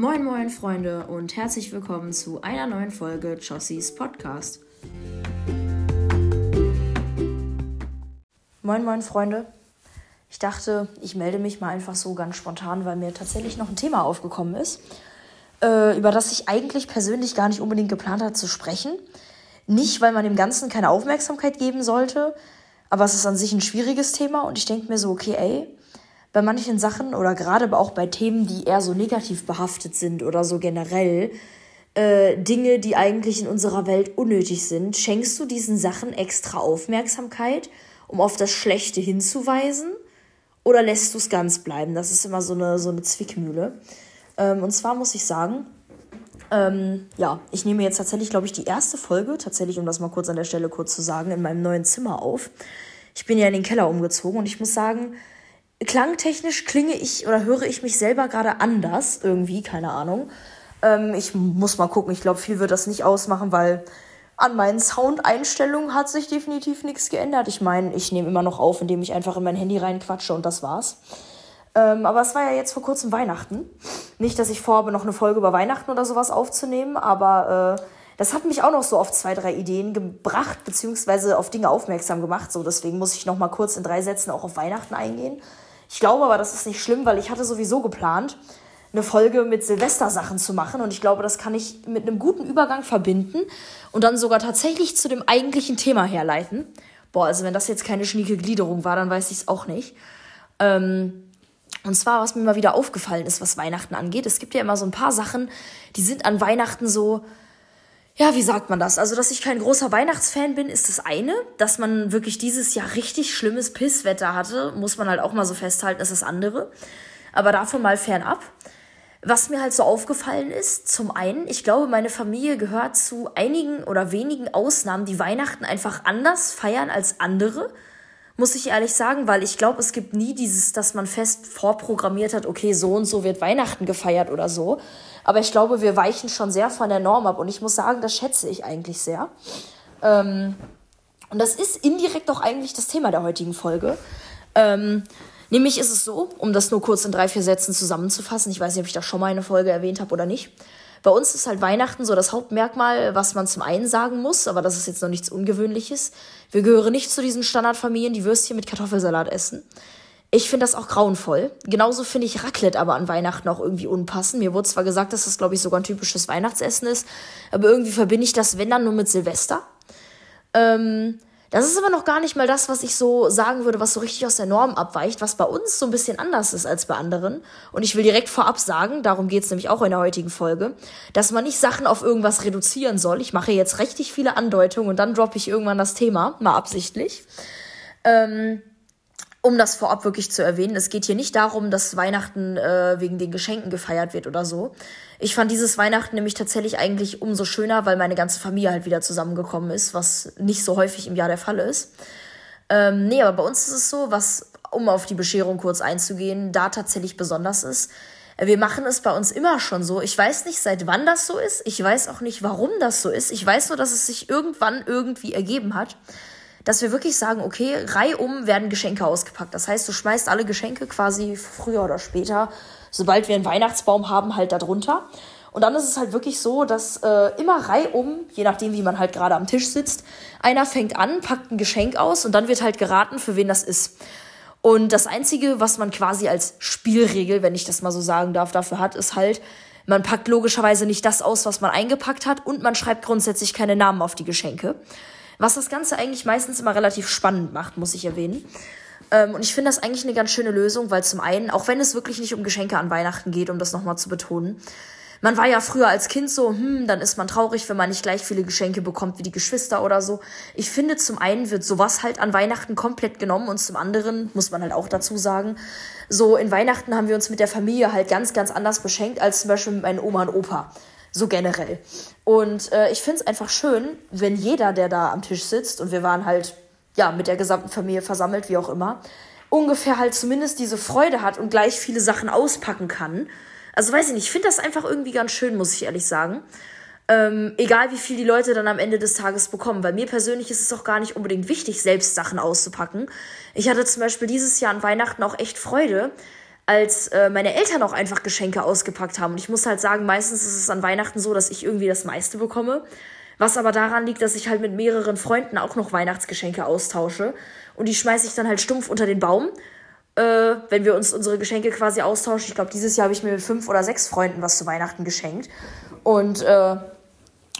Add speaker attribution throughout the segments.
Speaker 1: Moin moin Freunde und herzlich willkommen zu einer neuen Folge Jossies Podcast. Moin moin Freunde. Ich dachte, ich melde mich mal einfach so ganz spontan, weil mir tatsächlich noch ein Thema aufgekommen ist, äh, über das ich eigentlich persönlich gar nicht unbedingt geplant habe zu sprechen. Nicht, weil man dem Ganzen keine Aufmerksamkeit geben sollte, aber es ist an sich ein schwieriges Thema und ich denke mir so, okay, ey, bei manchen Sachen oder gerade auch bei Themen, die eher so negativ behaftet sind oder so generell, äh, Dinge, die eigentlich in unserer Welt unnötig sind, schenkst du diesen Sachen extra Aufmerksamkeit, um auf das Schlechte hinzuweisen? Oder lässt du es ganz bleiben? Das ist immer so eine, so eine Zwickmühle. Ähm, und zwar muss ich sagen, ähm, ja, ich nehme jetzt tatsächlich, glaube ich, die erste Folge, tatsächlich, um das mal kurz an der Stelle kurz zu sagen, in meinem neuen Zimmer auf. Ich bin ja in den Keller umgezogen und ich muss sagen, klangtechnisch klinge ich oder höre ich mich selber gerade anders, irgendwie, keine Ahnung. Ähm, ich muss mal gucken, ich glaube, viel wird das nicht ausmachen, weil an meinen Soundeinstellungen hat sich definitiv nichts geändert. Ich meine, ich nehme immer noch auf, indem ich einfach in mein Handy reinquatsche und das war's. Ähm, aber es war ja jetzt vor kurzem Weihnachten. Nicht, dass ich vorhabe, noch eine Folge über Weihnachten oder sowas aufzunehmen, aber äh, das hat mich auch noch so auf zwei, drei Ideen gebracht, beziehungsweise auf Dinge aufmerksam gemacht. So, deswegen muss ich noch mal kurz in drei Sätzen auch auf Weihnachten eingehen. Ich glaube aber, das ist nicht schlimm, weil ich hatte sowieso geplant, eine Folge mit Silvestersachen zu machen und ich glaube, das kann ich mit einem guten Übergang verbinden und dann sogar tatsächlich zu dem eigentlichen Thema herleiten. Boah, also wenn das jetzt keine schnieke Gliederung war, dann weiß ich es auch nicht. Ähm, und zwar, was mir mal wieder aufgefallen ist, was Weihnachten angeht. Es gibt ja immer so ein paar Sachen, die sind an Weihnachten so, ja, wie sagt man das? Also, dass ich kein großer Weihnachtsfan bin, ist das eine. Dass man wirklich dieses Jahr richtig schlimmes Pisswetter hatte, muss man halt auch mal so festhalten, ist das andere. Aber davon mal fernab. Was mir halt so aufgefallen ist, zum einen, ich glaube, meine Familie gehört zu einigen oder wenigen Ausnahmen, die Weihnachten einfach anders feiern als andere muss ich ehrlich sagen, weil ich glaube, es gibt nie dieses, dass man fest vorprogrammiert hat, okay, so und so wird Weihnachten gefeiert oder so. Aber ich glaube, wir weichen schon sehr von der Norm ab und ich muss sagen, das schätze ich eigentlich sehr. Ähm, und das ist indirekt auch eigentlich das Thema der heutigen Folge. Ähm, nämlich ist es so, um das nur kurz in drei, vier Sätzen zusammenzufassen, ich weiß nicht, ob ich da schon mal eine Folge erwähnt habe oder nicht. Bei uns ist halt Weihnachten so das Hauptmerkmal, was man zum einen sagen muss, aber das ist jetzt noch nichts Ungewöhnliches. Wir gehören nicht zu diesen Standardfamilien, die Würstchen mit Kartoffelsalat essen. Ich finde das auch grauenvoll. Genauso finde ich Raclette aber an Weihnachten auch irgendwie unpassend. Mir wurde zwar gesagt, dass das, glaube ich, sogar ein typisches Weihnachtsessen ist, aber irgendwie verbinde ich das, wenn dann, nur mit Silvester. Ähm, das ist aber noch gar nicht mal das, was ich so sagen würde, was so richtig aus der Norm abweicht, was bei uns so ein bisschen anders ist als bei anderen. Und ich will direkt vorab sagen, darum geht's nämlich auch in der heutigen Folge, dass man nicht Sachen auf irgendwas reduzieren soll. Ich mache jetzt richtig viele Andeutungen und dann droppe ich irgendwann das Thema, mal absichtlich. Ähm, um das vorab wirklich zu erwähnen, es geht hier nicht darum, dass Weihnachten äh, wegen den Geschenken gefeiert wird oder so. Ich fand dieses Weihnachten nämlich tatsächlich eigentlich umso schöner, weil meine ganze Familie halt wieder zusammengekommen ist, was nicht so häufig im Jahr der Fall ist. Ähm, nee, aber bei uns ist es so, was, um auf die Bescherung kurz einzugehen, da tatsächlich besonders ist. Wir machen es bei uns immer schon so. Ich weiß nicht, seit wann das so ist. Ich weiß auch nicht, warum das so ist. Ich weiß nur, dass es sich irgendwann irgendwie ergeben hat dass wir wirklich sagen, okay, reihum werden Geschenke ausgepackt. Das heißt, du schmeißt alle Geschenke quasi früher oder später, sobald wir einen Weihnachtsbaum haben, halt da drunter. Und dann ist es halt wirklich so, dass äh, immer reihum, je nachdem, wie man halt gerade am Tisch sitzt, einer fängt an, packt ein Geschenk aus und dann wird halt geraten, für wen das ist. Und das Einzige, was man quasi als Spielregel, wenn ich das mal so sagen darf, dafür hat, ist halt, man packt logischerweise nicht das aus, was man eingepackt hat und man schreibt grundsätzlich keine Namen auf die Geschenke. Was das Ganze eigentlich meistens immer relativ spannend macht, muss ich erwähnen. Ähm, und ich finde das eigentlich eine ganz schöne Lösung, weil zum einen, auch wenn es wirklich nicht um Geschenke an Weihnachten geht, um das nochmal zu betonen, man war ja früher als Kind so, hm, dann ist man traurig, wenn man nicht gleich viele Geschenke bekommt wie die Geschwister oder so. Ich finde, zum einen wird sowas halt an Weihnachten komplett genommen und zum anderen, muss man halt auch dazu sagen, so in Weihnachten haben wir uns mit der Familie halt ganz, ganz anders beschenkt als zum Beispiel mit meinen Oma und Opa. So generell. Und äh, ich finde es einfach schön, wenn jeder, der da am Tisch sitzt, und wir waren halt ja mit der gesamten Familie versammelt, wie auch immer, ungefähr halt zumindest diese Freude hat und gleich viele Sachen auspacken kann. Also weiß ich nicht, ich finde das einfach irgendwie ganz schön, muss ich ehrlich sagen. Ähm, egal wie viel die Leute dann am Ende des Tages bekommen. Bei mir persönlich ist es auch gar nicht unbedingt wichtig, selbst Sachen auszupacken. Ich hatte zum Beispiel dieses Jahr an Weihnachten auch echt Freude, als äh, meine Eltern auch einfach Geschenke ausgepackt haben. Und ich muss halt sagen, meistens ist es an Weihnachten so, dass ich irgendwie das meiste bekomme. Was aber daran liegt, dass ich halt mit mehreren Freunden auch noch Weihnachtsgeschenke austausche. Und die schmeiße ich dann halt stumpf unter den Baum, äh, wenn wir uns unsere Geschenke quasi austauschen. Ich glaube, dieses Jahr habe ich mir mit fünf oder sechs Freunden was zu Weihnachten geschenkt. Und äh,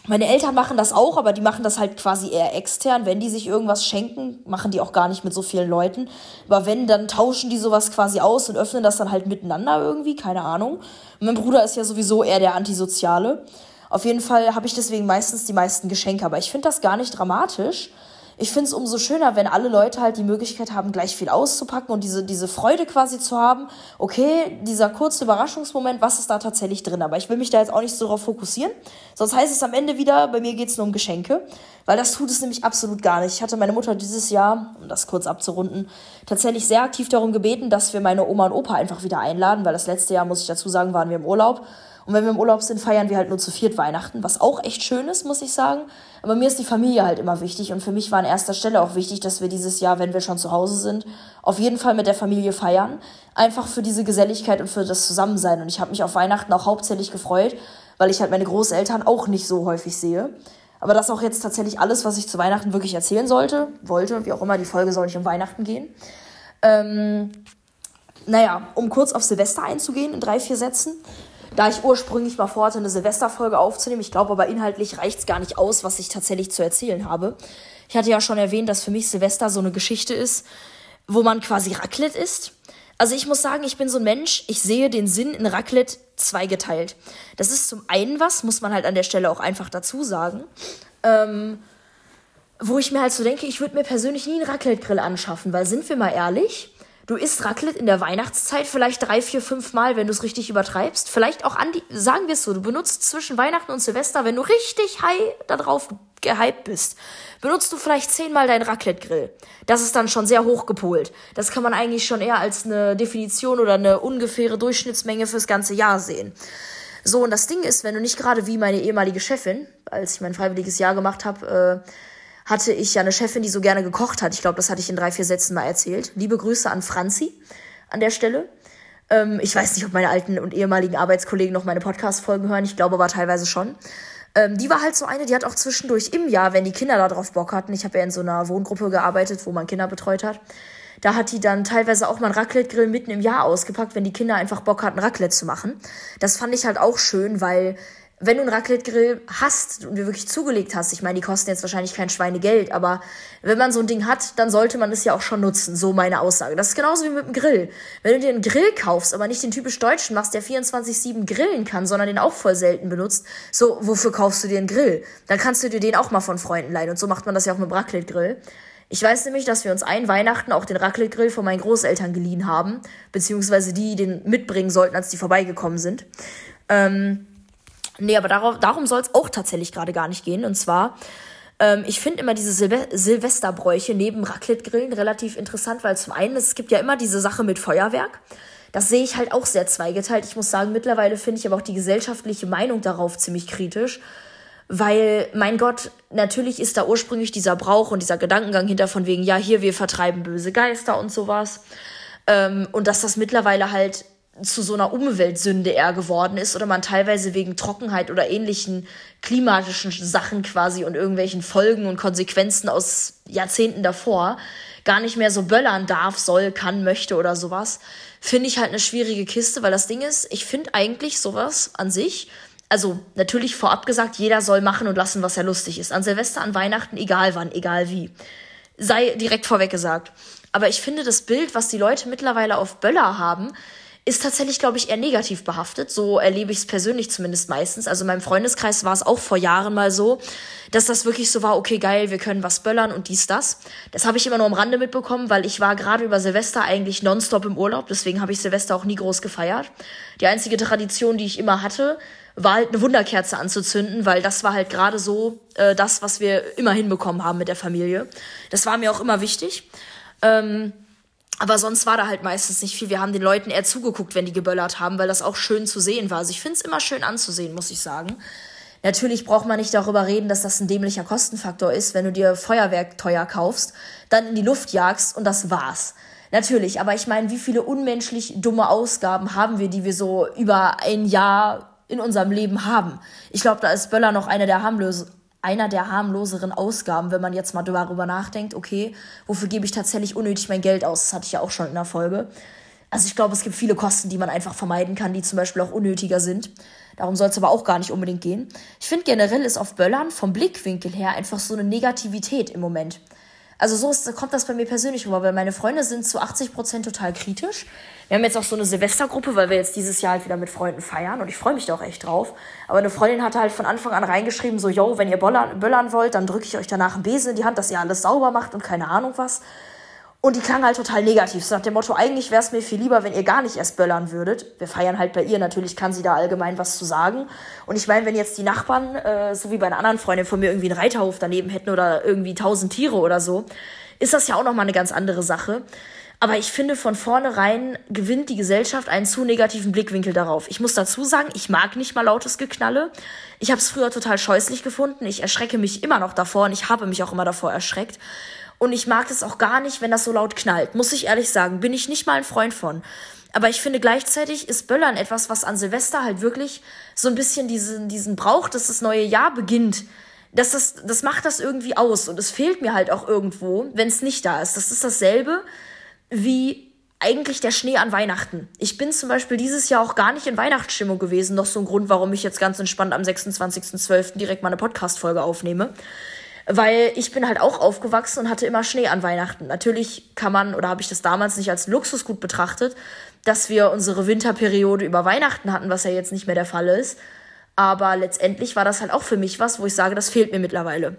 Speaker 1: meine Eltern machen das auch, aber die machen das halt quasi eher extern. Wenn die sich irgendwas schenken, machen die auch gar nicht mit so vielen Leuten. Aber wenn, dann tauschen die sowas quasi aus und öffnen das dann halt miteinander irgendwie, keine Ahnung. Und mein Bruder ist ja sowieso eher der Antisoziale. Auf jeden Fall habe ich deswegen meistens die meisten Geschenke, aber ich finde das gar nicht dramatisch. Ich finde es umso schöner, wenn alle Leute halt die Möglichkeit haben, gleich viel auszupacken und diese, diese Freude quasi zu haben. Okay, dieser kurze Überraschungsmoment, was ist da tatsächlich drin? Aber ich will mich da jetzt auch nicht so darauf fokussieren. Sonst heißt es am Ende wieder, bei mir geht es nur um Geschenke. Weil das tut es nämlich absolut gar nicht. Ich hatte meine Mutter dieses Jahr, um das kurz abzurunden, tatsächlich sehr aktiv darum gebeten, dass wir meine Oma und Opa einfach wieder einladen, weil das letzte Jahr, muss ich dazu sagen, waren wir im Urlaub. Und wenn wir im Urlaub sind, feiern wir halt nur zu viert Weihnachten, was auch echt schön ist, muss ich sagen. Aber mir ist die Familie halt immer wichtig und für mich war an erster Stelle auch wichtig, dass wir dieses Jahr, wenn wir schon zu Hause sind, auf jeden Fall mit der Familie feiern. Einfach für diese Geselligkeit und für das Zusammensein. Und ich habe mich auf Weihnachten auch hauptsächlich gefreut, weil ich halt meine Großeltern auch nicht so häufig sehe. Aber das ist auch jetzt tatsächlich alles, was ich zu Weihnachten wirklich erzählen sollte, wollte, wie auch immer, die Folge soll nicht um Weihnachten gehen. Ähm, naja, um kurz auf Silvester einzugehen in drei, vier Sätzen. Da ich ursprünglich mal vorhatte, eine Silvesterfolge aufzunehmen, ich glaube aber inhaltlich reicht es gar nicht aus, was ich tatsächlich zu erzählen habe. Ich hatte ja schon erwähnt, dass für mich Silvester so eine Geschichte ist, wo man quasi Raclette isst. Also ich muss sagen, ich bin so ein Mensch, ich sehe den Sinn in Raclette zweigeteilt. Das ist zum einen was, muss man halt an der Stelle auch einfach dazu sagen, ähm, wo ich mir halt so denke, ich würde mir persönlich nie einen Raclette-Grill anschaffen, weil sind wir mal ehrlich, Du isst Raclette in der Weihnachtszeit vielleicht drei, vier, fünf Mal, wenn du es richtig übertreibst. Vielleicht auch an die, sagen wir es so, du benutzt zwischen Weihnachten und Silvester, wenn du richtig high darauf gehypt bist, benutzt du vielleicht zehnmal deinen Raclette-Grill. Das ist dann schon sehr hochgepolt. Das kann man eigentlich schon eher als eine Definition oder eine ungefähre Durchschnittsmenge fürs ganze Jahr sehen. So, und das Ding ist, wenn du nicht gerade wie meine ehemalige Chefin, als ich mein freiwilliges Jahr gemacht habe, äh, hatte ich ja eine Chefin, die so gerne gekocht hat. Ich glaube, das hatte ich in drei, vier Sätzen mal erzählt. Liebe Grüße an Franzi an der Stelle. Ähm, ich weiß nicht, ob meine alten und ehemaligen Arbeitskollegen noch meine Podcast-Folgen hören. Ich glaube aber teilweise schon. Ähm, die war halt so eine, die hat auch zwischendurch im Jahr, wenn die Kinder da drauf Bock hatten, ich habe ja in so einer Wohngruppe gearbeitet, wo man Kinder betreut hat, da hat die dann teilweise auch mal einen Raclette-Grill mitten im Jahr ausgepackt, wenn die Kinder einfach Bock hatten, Raclette zu machen. Das fand ich halt auch schön, weil wenn du einen Raclette-Grill hast und dir wirklich zugelegt hast, ich meine, die kosten jetzt wahrscheinlich kein Schweinegeld, aber wenn man so ein Ding hat, dann sollte man es ja auch schon nutzen, so meine Aussage. Das ist genauso wie mit dem Grill. Wenn du dir einen Grill kaufst, aber nicht den typisch deutschen machst, der 24-7 grillen kann, sondern den auch voll selten benutzt, so, wofür kaufst du dir einen Grill? Dann kannst du dir den auch mal von Freunden leihen und so macht man das ja auch mit dem Raclette-Grill. Ich weiß nämlich, dass wir uns ein Weihnachten auch den Raclette-Grill von meinen Großeltern geliehen haben, beziehungsweise die den mitbringen sollten, als die vorbeigekommen sind. Ähm, Nee, aber darauf, darum soll es auch tatsächlich gerade gar nicht gehen. Und zwar, ähm, ich finde immer diese Silve Silvesterbräuche neben Raclette-Grillen relativ interessant, weil zum einen, es gibt ja immer diese Sache mit Feuerwerk. Das sehe ich halt auch sehr zweigeteilt. Ich muss sagen, mittlerweile finde ich aber auch die gesellschaftliche Meinung darauf ziemlich kritisch. Weil, mein Gott, natürlich ist da ursprünglich dieser Brauch und dieser Gedankengang hinter von wegen, ja, hier, wir vertreiben böse Geister und sowas. Ähm, und dass das mittlerweile halt zu so einer Umweltsünde eher geworden ist oder man teilweise wegen Trockenheit oder ähnlichen klimatischen Sachen quasi und irgendwelchen Folgen und Konsequenzen aus Jahrzehnten davor gar nicht mehr so böllern darf, soll, kann, möchte oder sowas, finde ich halt eine schwierige Kiste, weil das Ding ist, ich finde eigentlich sowas an sich, also natürlich vorab gesagt, jeder soll machen und lassen, was er lustig ist. An Silvester, an Weihnachten, egal wann, egal wie. Sei direkt vorweg gesagt. Aber ich finde das Bild, was die Leute mittlerweile auf Böller haben, ist tatsächlich, glaube ich, eher negativ behaftet. So erlebe ich es persönlich zumindest meistens. Also in meinem Freundeskreis war es auch vor Jahren mal so, dass das wirklich so war, okay, geil, wir können was böllern und dies, das. Das habe ich immer nur am Rande mitbekommen, weil ich war gerade über Silvester eigentlich nonstop im Urlaub. Deswegen habe ich Silvester auch nie groß gefeiert. Die einzige Tradition, die ich immer hatte, war halt eine Wunderkerze anzuzünden, weil das war halt gerade so äh, das, was wir immer hinbekommen haben mit der Familie. Das war mir auch immer wichtig. Ähm, aber sonst war da halt meistens nicht viel. Wir haben den Leuten eher zugeguckt, wenn die geböllert haben, weil das auch schön zu sehen war. Also ich finde es immer schön anzusehen, muss ich sagen. Natürlich braucht man nicht darüber reden, dass das ein dämlicher Kostenfaktor ist, wenn du dir Feuerwerk teuer kaufst, dann in die Luft jagst und das war's. Natürlich, aber ich meine, wie viele unmenschlich dumme Ausgaben haben wir, die wir so über ein Jahr in unserem Leben haben? Ich glaube, da ist Böller noch einer der harmlos einer der harmloseren Ausgaben, wenn man jetzt mal darüber nachdenkt, okay, wofür gebe ich tatsächlich unnötig mein Geld aus? Das hatte ich ja auch schon in der Folge. Also ich glaube, es gibt viele Kosten, die man einfach vermeiden kann, die zum Beispiel auch unnötiger sind. Darum soll es aber auch gar nicht unbedingt gehen. Ich finde generell ist auf Böllern vom Blickwinkel her einfach so eine Negativität im Moment. Also so ist, kommt das bei mir persönlich rüber, weil meine Freunde sind zu 80 Prozent total kritisch. Wir haben jetzt auch so eine Silvestergruppe, weil wir jetzt dieses Jahr halt wieder mit Freunden feiern und ich freue mich da auch echt drauf. Aber eine Freundin hatte halt von Anfang an reingeschrieben, so, yo, wenn ihr böllern, böllern wollt, dann drücke ich euch danach einen Besen in die Hand, dass ihr alles sauber macht und keine Ahnung was. Und die klang halt total negativ. So nach dem Motto, eigentlich wäre es mir viel lieber, wenn ihr gar nicht erst böllern würdet. Wir feiern halt bei ihr, natürlich kann sie da allgemein was zu sagen. Und ich meine, wenn jetzt die Nachbarn, äh, so wie bei einer anderen Freundin von mir, irgendwie einen Reiterhof daneben hätten oder irgendwie tausend Tiere oder so, ist das ja auch nochmal eine ganz andere Sache. Aber ich finde, von vornherein gewinnt die Gesellschaft einen zu negativen Blickwinkel darauf. Ich muss dazu sagen, ich mag nicht mal lautes Geknalle. Ich habe es früher total scheußlich gefunden. Ich erschrecke mich immer noch davor und ich habe mich auch immer davor erschreckt. Und ich mag es auch gar nicht, wenn das so laut knallt. Muss ich ehrlich sagen, bin ich nicht mal ein Freund von. Aber ich finde gleichzeitig ist Böllern etwas, was an Silvester halt wirklich so ein bisschen diesen, diesen Brauch, dass das neue Jahr beginnt. Das, das, das macht das irgendwie aus. Und es fehlt mir halt auch irgendwo, wenn es nicht da ist. Das ist dasselbe wie eigentlich der Schnee an Weihnachten. Ich bin zum Beispiel dieses Jahr auch gar nicht in Weihnachtsstimmung gewesen. Noch so ein Grund, warum ich jetzt ganz entspannt am 26.12. direkt mal eine Podcast-Folge aufnehme. Weil ich bin halt auch aufgewachsen und hatte immer Schnee an Weihnachten. Natürlich kann man, oder habe ich das damals nicht als Luxusgut betrachtet, dass wir unsere Winterperiode über Weihnachten hatten, was ja jetzt nicht mehr der Fall ist. Aber letztendlich war das halt auch für mich was, wo ich sage, das fehlt mir mittlerweile.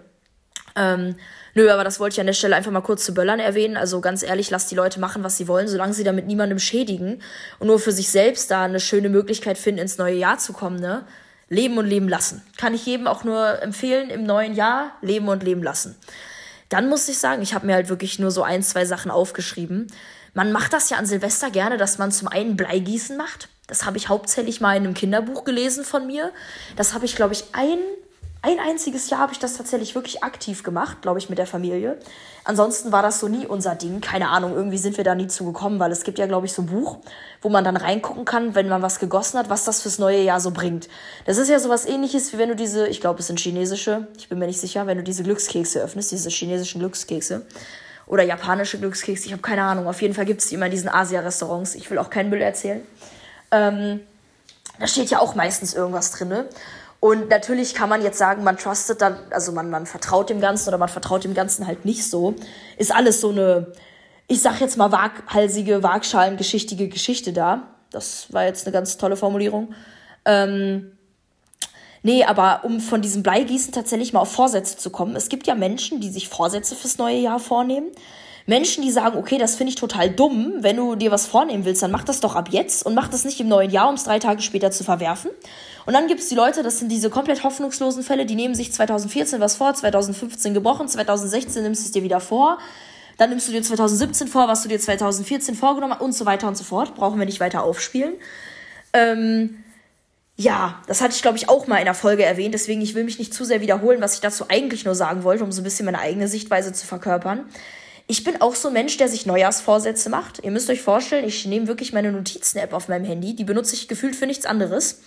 Speaker 1: Ähm, nö, aber das wollte ich an der Stelle einfach mal kurz zu Böllern erwähnen. Also ganz ehrlich, lasst die Leute machen, was sie wollen, solange sie damit niemandem schädigen und nur für sich selbst da eine schöne Möglichkeit finden, ins neue Jahr zu kommen, ne? Leben und leben lassen. Kann ich jedem auch nur empfehlen, im neuen Jahr leben und leben lassen. Dann muss ich sagen, ich habe mir halt wirklich nur so ein, zwei Sachen aufgeschrieben. Man macht das ja an Silvester gerne, dass man zum einen Bleigießen macht. Das habe ich hauptsächlich mal in einem Kinderbuch gelesen von mir. Das habe ich, glaube ich, ein ein einziges Jahr habe ich das tatsächlich wirklich aktiv gemacht, glaube ich, mit der Familie. Ansonsten war das so nie unser Ding. Keine Ahnung, irgendwie sind wir da nie zugekommen, weil es gibt ja, glaube ich, so ein Buch, wo man dann reingucken kann, wenn man was gegossen hat, was das fürs neue Jahr so bringt. Das ist ja so was ähnliches, wie wenn du diese, ich glaube, es sind chinesische, ich bin mir nicht sicher, wenn du diese Glückskekse öffnest, diese chinesischen Glückskekse. Oder japanische Glückskekse, ich habe keine Ahnung. Auf jeden Fall gibt es die immer in diesen Asia-Restaurants. Ich will auch keinen Müll erzählen. Ähm, da steht ja auch meistens irgendwas drin. Und natürlich kann man jetzt sagen, man trustet dann, also man, man vertraut dem Ganzen oder man vertraut dem Ganzen halt nicht so. Ist alles so eine, ich sag jetzt mal waghalsige, wagschalengeschichtige Geschichte da. Das war jetzt eine ganz tolle Formulierung. Ähm, nee, aber um von diesem Bleigießen tatsächlich mal auf Vorsätze zu kommen. Es gibt ja Menschen, die sich Vorsätze fürs neue Jahr vornehmen. Menschen, die sagen, okay, das finde ich total dumm, wenn du dir was vornehmen willst, dann mach das doch ab jetzt und mach das nicht im neuen Jahr, um es drei Tage später zu verwerfen. Und dann gibt es die Leute, das sind diese komplett hoffnungslosen Fälle, die nehmen sich 2014 was vor, 2015 gebrochen, 2016 nimmst du es dir wieder vor. Dann nimmst du dir 2017 vor, was du dir 2014 vorgenommen hast und so weiter und so fort. Brauchen wir nicht weiter aufspielen. Ähm, ja, das hatte ich, glaube ich, auch mal in der Folge erwähnt. Deswegen, ich will mich nicht zu sehr wiederholen, was ich dazu eigentlich nur sagen wollte, um so ein bisschen meine eigene Sichtweise zu verkörpern. Ich bin auch so ein Mensch, der sich Neujahrsvorsätze macht. Ihr müsst euch vorstellen, ich nehme wirklich meine Notizen-App auf meinem Handy. Die benutze ich gefühlt für nichts anderes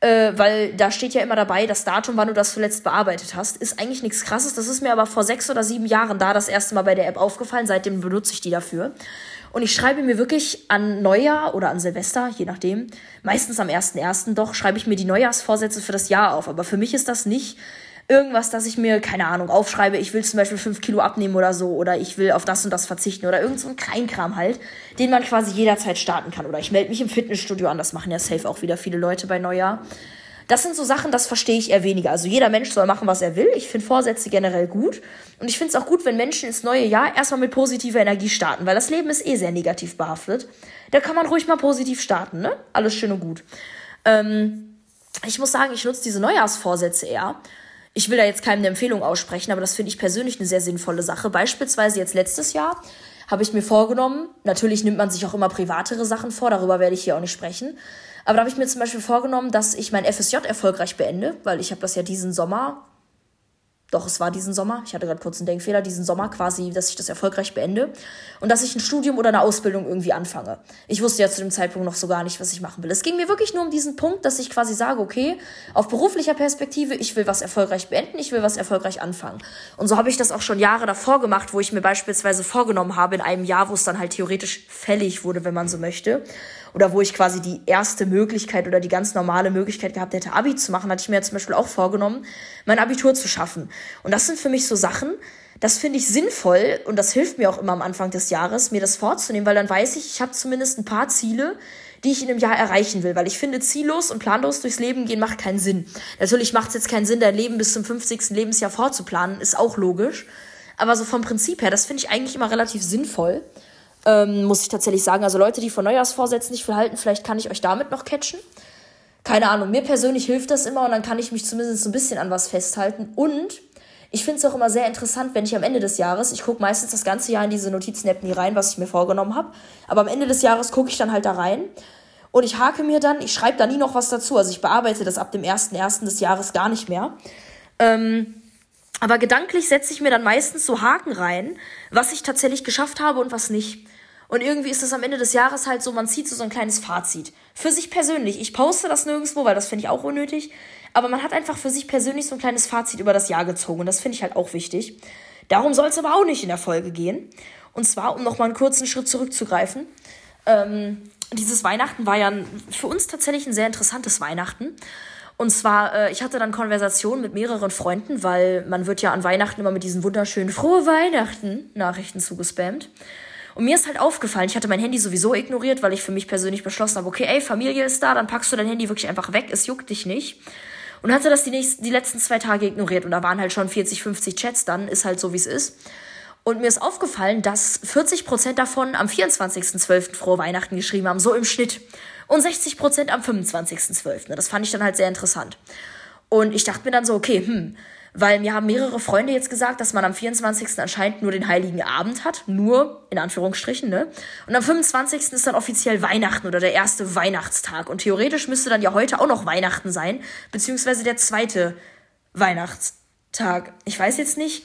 Speaker 1: äh, weil da steht ja immer dabei, das Datum, wann du das zuletzt bearbeitet hast. Ist eigentlich nichts krasses. Das ist mir aber vor sechs oder sieben Jahren da das erste Mal bei der App aufgefallen. Seitdem benutze ich die dafür. Und ich schreibe mir wirklich an Neujahr oder an Silvester, je nachdem, meistens am 1.1. doch, schreibe ich mir die Neujahrsvorsätze für das Jahr auf. Aber für mich ist das nicht irgendwas, dass ich mir, keine Ahnung, aufschreibe, ich will zum Beispiel fünf Kilo abnehmen oder so, oder ich will auf das und das verzichten oder irgend so ein Kleinkram halt, den man quasi jederzeit starten kann. Oder ich melde mich im Fitnessstudio an, das machen ja safe auch wieder viele Leute bei Neujahr. Das sind so Sachen, das verstehe ich eher weniger. Also jeder Mensch soll machen, was er will. Ich finde Vorsätze generell gut. Und ich finde es auch gut, wenn Menschen ins neue Jahr erstmal mit positiver Energie starten, weil das Leben ist eh sehr negativ behaftet. Da kann man ruhig mal positiv starten, ne? Alles schön und gut. Ähm, ich muss sagen, ich nutze diese Neujahrsvorsätze eher, ich will da jetzt keinem eine Empfehlung aussprechen, aber das finde ich persönlich eine sehr sinnvolle Sache. Beispielsweise jetzt letztes Jahr habe ich mir vorgenommen, natürlich nimmt man sich auch immer privatere Sachen vor, darüber werde ich hier auch nicht sprechen. Aber da habe ich mir zum Beispiel vorgenommen, dass ich mein FSJ erfolgreich beende, weil ich habe das ja diesen Sommer, Doch, es war diesen Sommer. Ich hatte gerade kurz einen Denkfehler. Diesen Sommer quasi, dass ich das erfolgreich beende. Und dass ich ein Studium oder eine Ausbildung irgendwie anfange. Ich wusste ja zu dem Zeitpunkt noch so gar nicht, was ich machen will. Es ging mir wirklich nur um diesen Punkt, dass ich quasi sage, okay, auf beruflicher Perspektive, ich will was erfolgreich beenden, ich will was erfolgreich anfangen. Und so habe ich das auch schon Jahre davor gemacht, wo ich mir beispielsweise vorgenommen habe, in einem Jahr, wo es dann halt theoretisch fällig wurde, wenn man so möchte oder wo ich quasi die erste Möglichkeit oder die ganz normale Möglichkeit gehabt hätte, Abi zu machen, hatte ich mir zum Beispiel auch vorgenommen, mein Abitur zu schaffen. Und das sind für mich so Sachen, das finde ich sinnvoll und das hilft mir auch immer am Anfang des Jahres, mir das vorzunehmen, weil dann weiß ich, ich habe zumindest ein paar Ziele, die ich in einem Jahr erreichen will. Weil ich finde, ziellos und planlos durchs Leben gehen macht keinen Sinn. Natürlich macht es jetzt keinen Sinn, dein Leben bis zum 50. Lebensjahr vorzuplanen, ist auch logisch. Aber so vom Prinzip her, das finde ich eigentlich immer relativ sinnvoll. Ähm, muss ich tatsächlich sagen. Also Leute, die von Neujahrsvorsätzen nicht viel halten, vielleicht kann ich euch damit noch catchen. Keine Ahnung, mir persönlich hilft das immer und dann kann ich mich zumindest so ein bisschen an was festhalten. Und ich finde es auch immer sehr interessant, wenn ich am Ende des Jahres, ich gucke meistens das ganze Jahr in diese Notizen-App nie rein, was ich mir vorgenommen habe, aber am Ende des Jahres gucke ich dann halt da rein und ich hake mir dann, ich schreibe da nie noch was dazu. Also ich bearbeite das ab dem 1.1. des Jahres gar nicht mehr. Ähm, aber gedanklich setze ich mir dann meistens so Haken rein, was ich tatsächlich geschafft habe und was nicht. Und irgendwie ist das am Ende des Jahres halt so, man zieht so, so ein kleines Fazit. Für sich persönlich. Ich poste das nirgendwo, weil das finde ich auch unnötig. Aber man hat einfach für sich persönlich so ein kleines Fazit über das Jahr gezogen. Und das finde ich halt auch wichtig. Darum soll es aber auch nicht in der Folge gehen. Und zwar, um nochmal einen kurzen Schritt zurückzugreifen. Ähm, dieses Weihnachten war ja für uns tatsächlich ein sehr interessantes Weihnachten. Und zwar, äh, ich hatte dann Konversationen mit mehreren Freunden, weil man wird ja an Weihnachten immer mit diesen wunderschönen Frohe Weihnachten Nachrichten zugespammt. Und mir ist halt aufgefallen, ich hatte mein Handy sowieso ignoriert, weil ich für mich persönlich beschlossen habe, okay, ey, Familie ist da, dann packst du dein Handy wirklich einfach weg, es juckt dich nicht. Und hatte das die, nächsten, die letzten zwei Tage ignoriert und da waren halt schon 40, 50 Chats dann, ist halt so, wie es ist. Und mir ist aufgefallen, dass 40% davon am 24.12. frohe Weihnachten geschrieben haben, so im Schnitt und 60 Prozent am 25.12. Das fand ich dann halt sehr interessant. Und ich dachte mir dann so, okay, hm, weil mir haben mehrere Freunde jetzt gesagt, dass man am 24. anscheinend nur den Heiligen Abend hat, nur in Anführungsstrichen, ne? Und am 25. ist dann offiziell Weihnachten oder der erste Weihnachtstag. Und theoretisch müsste dann ja heute auch noch Weihnachten sein, beziehungsweise der zweite Weihnachtstag. Ich weiß jetzt nicht,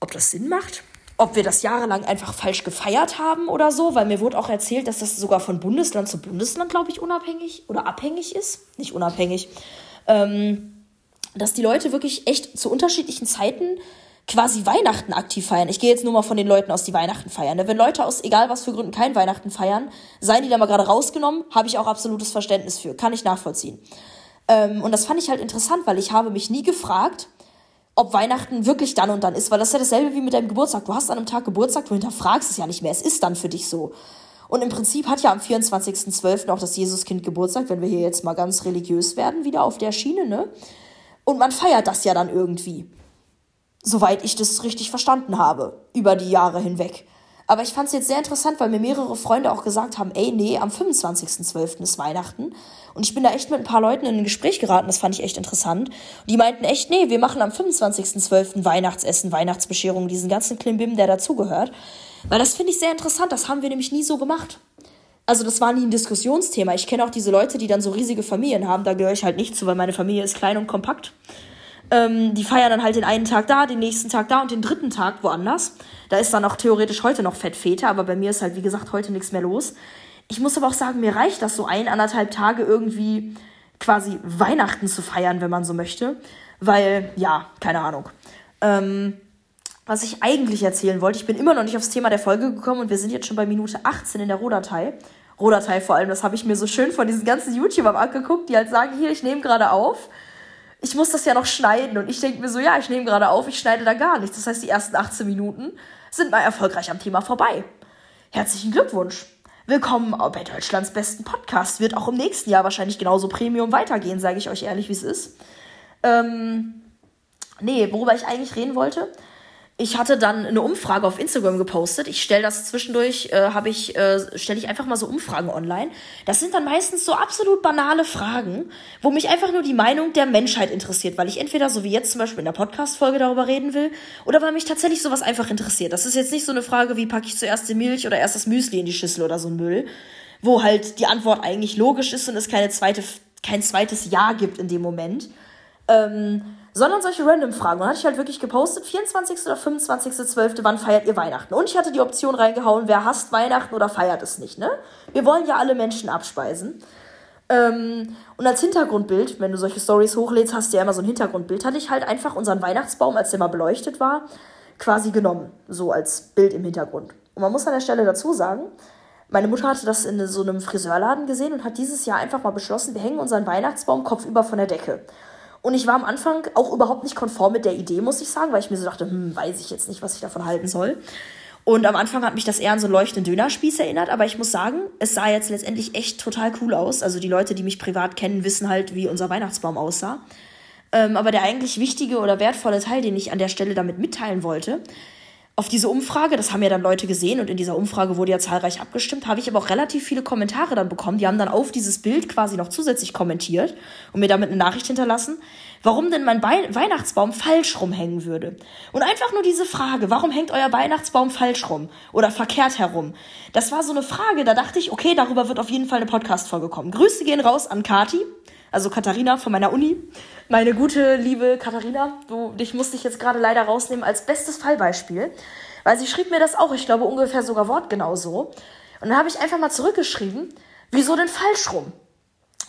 Speaker 1: ob das Sinn macht ob wir das jahrelang einfach falsch gefeiert haben oder so, weil mir wurde auch erzählt, dass das sogar von Bundesland zu Bundesland, glaube ich, unabhängig oder abhängig ist. Nicht unabhängig. Ähm, dass die Leute wirklich echt zu unterschiedlichen Zeiten quasi Weihnachten aktiv feiern. Ich gehe jetzt nur mal von den Leuten aus, die Weihnachten feiern. Ne? Wenn Leute aus egal was für Gründen kein Weihnachten feiern, seien die da mal gerade rausgenommen, habe ich auch absolutes Verständnis für. Kann ich nachvollziehen. Ähm, und das fand ich halt interessant, weil ich habe mich nie gefragt, ob Weihnachten wirklich dann und dann ist, weil das ist ja dasselbe wie mit deinem Geburtstag. Du hast an einem Tag Geburtstag, du hinterfragst es ja nicht mehr. Es ist dann für dich so. Und im Prinzip hat ja am 24.12. auch das Jesuskind Geburtstag, wenn wir hier jetzt mal ganz religiös werden, wieder auf der Schiene, ne? Und man feiert das ja dann irgendwie. Soweit ich das richtig verstanden habe, über die Jahre hinweg. Aber ich fand es jetzt sehr interessant, weil mir mehrere Freunde auch gesagt haben, ey, nee, am 25.12. ist Weihnachten. Und ich bin da echt mit ein paar Leuten in ein Gespräch geraten, das fand ich echt interessant. Und die meinten echt, nee, wir machen am 25.12. Weihnachtsessen, Weihnachtsbescherung, diesen ganzen Klimbim, der dazugehört. Weil das finde ich sehr interessant, das haben wir nämlich nie so gemacht. Also das war nie ein Diskussionsthema. Ich kenne auch diese Leute, die dann so riesige Familien haben, da gehöre ich halt nicht zu, weil meine Familie ist klein und kompakt. Ähm, die feiern dann halt den einen Tag da, den nächsten Tag da und den dritten Tag woanders. Da ist dann auch theoretisch heute noch Fettfete, aber bei mir ist halt, wie gesagt, heute nichts mehr los. Ich muss aber auch sagen, mir reicht das so ein, anderthalb Tage irgendwie quasi Weihnachten zu feiern, wenn man so möchte. Weil, ja, keine Ahnung. Ähm, was ich eigentlich erzählen wollte, ich bin immer noch nicht aufs Thema der Folge gekommen und wir sind jetzt schon bei Minute 18 in der Rohdatei. Rohdatei vor allem, das habe ich mir so schön von diesen ganzen YouTubern angeguckt, die halt sagen, hier, ich nehme gerade auf ich muss das ja noch schneiden. Und ich denke mir so, ja, ich nehme gerade auf, ich schneide da gar nichts. Das heißt, die ersten 18 Minuten sind mal erfolgreich am Thema vorbei. Herzlichen Glückwunsch. Willkommen bei Deutschlands besten Podcast. Wird auch im nächsten Jahr wahrscheinlich genauso Premium weitergehen, sage ich euch ehrlich, wie es ist. Ähm, nee, worüber ich eigentlich reden wollte, ich hatte dann eine Umfrage auf Instagram gepostet. Ich stelle das zwischendurch, äh, habe ich, äh, stelle ich einfach mal so Umfragen online. Das sind dann meistens so absolut banale Fragen, wo mich einfach nur die Meinung der Menschheit interessiert, weil ich entweder so wie jetzt zum Beispiel in der Podcast-Folge darüber reden will, oder weil mich tatsächlich sowas einfach interessiert. Das ist jetzt nicht so eine Frage, wie packe ich zuerst die Milch oder erst das Müsli in die Schüssel oder so ein Müll, wo halt die Antwort eigentlich logisch ist und es keine zweite, kein zweites Ja gibt in dem Moment. Ähm, sondern solche random Fragen. Und dann hatte ich halt wirklich gepostet, 24. oder 25.12., wann feiert ihr Weihnachten? Und ich hatte die Option reingehauen, wer hasst Weihnachten oder feiert es nicht, ne? Wir wollen ja alle Menschen abspeisen. Ähm, und als Hintergrundbild, wenn du solche Stories hochlädst, hast du ja immer so ein Hintergrundbild, hatte ich halt einfach unseren Weihnachtsbaum, als der mal beleuchtet war, quasi genommen. So als Bild im Hintergrund. Und man muss an der Stelle dazu sagen, meine Mutter hatte das in so einem Friseurladen gesehen und hat dieses Jahr einfach mal beschlossen, wir hängen unseren Weihnachtsbaum kopfüber von der Decke. Und ich war am Anfang auch überhaupt nicht konform mit der Idee, muss ich sagen, weil ich mir so dachte, hm, weiß ich jetzt nicht, was ich davon halten soll. Und am Anfang hat mich das eher an so einen leuchtenden Dönerspieß erinnert, aber ich muss sagen, es sah jetzt letztendlich echt total cool aus. Also die Leute, die mich privat kennen, wissen halt, wie unser Weihnachtsbaum aussah. Ähm, aber der eigentlich wichtige oder wertvolle Teil, den ich an der Stelle damit mitteilen wollte, auf diese Umfrage, das haben ja dann Leute gesehen und in dieser Umfrage wurde ja zahlreich abgestimmt, habe ich aber auch relativ viele Kommentare dann bekommen. Die haben dann auf dieses Bild quasi noch zusätzlich kommentiert und mir damit eine Nachricht hinterlassen, warum denn mein Be Weihnachtsbaum falsch rumhängen würde. Und einfach nur diese Frage, warum hängt euer Weihnachtsbaum falsch rum oder verkehrt herum? Das war so eine Frage, da dachte ich, okay, darüber wird auf jeden Fall eine Podcast-Folge kommen. Grüße gehen raus an Kati, also Katharina von meiner Uni. Meine gute, liebe Katharina, du, dich musste ich jetzt gerade leider rausnehmen als bestes Fallbeispiel, weil sie schrieb mir das auch, ich glaube ungefähr sogar wortgenau so. Und dann habe ich einfach mal zurückgeschrieben, wieso denn falsch rum?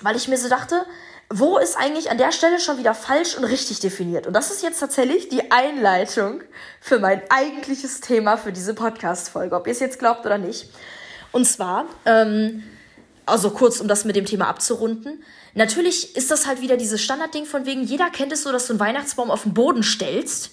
Speaker 1: Weil ich mir so dachte, wo ist eigentlich an der Stelle schon wieder falsch und richtig definiert? Und das ist jetzt tatsächlich die Einleitung für mein eigentliches Thema für diese Podcast-Folge, ob ihr es jetzt glaubt oder nicht. Und zwar, ähm, also kurz, um das mit dem Thema abzurunden. Natürlich ist das halt wieder dieses Standardding von wegen, jeder kennt es so, dass du einen Weihnachtsbaum auf den Boden stellst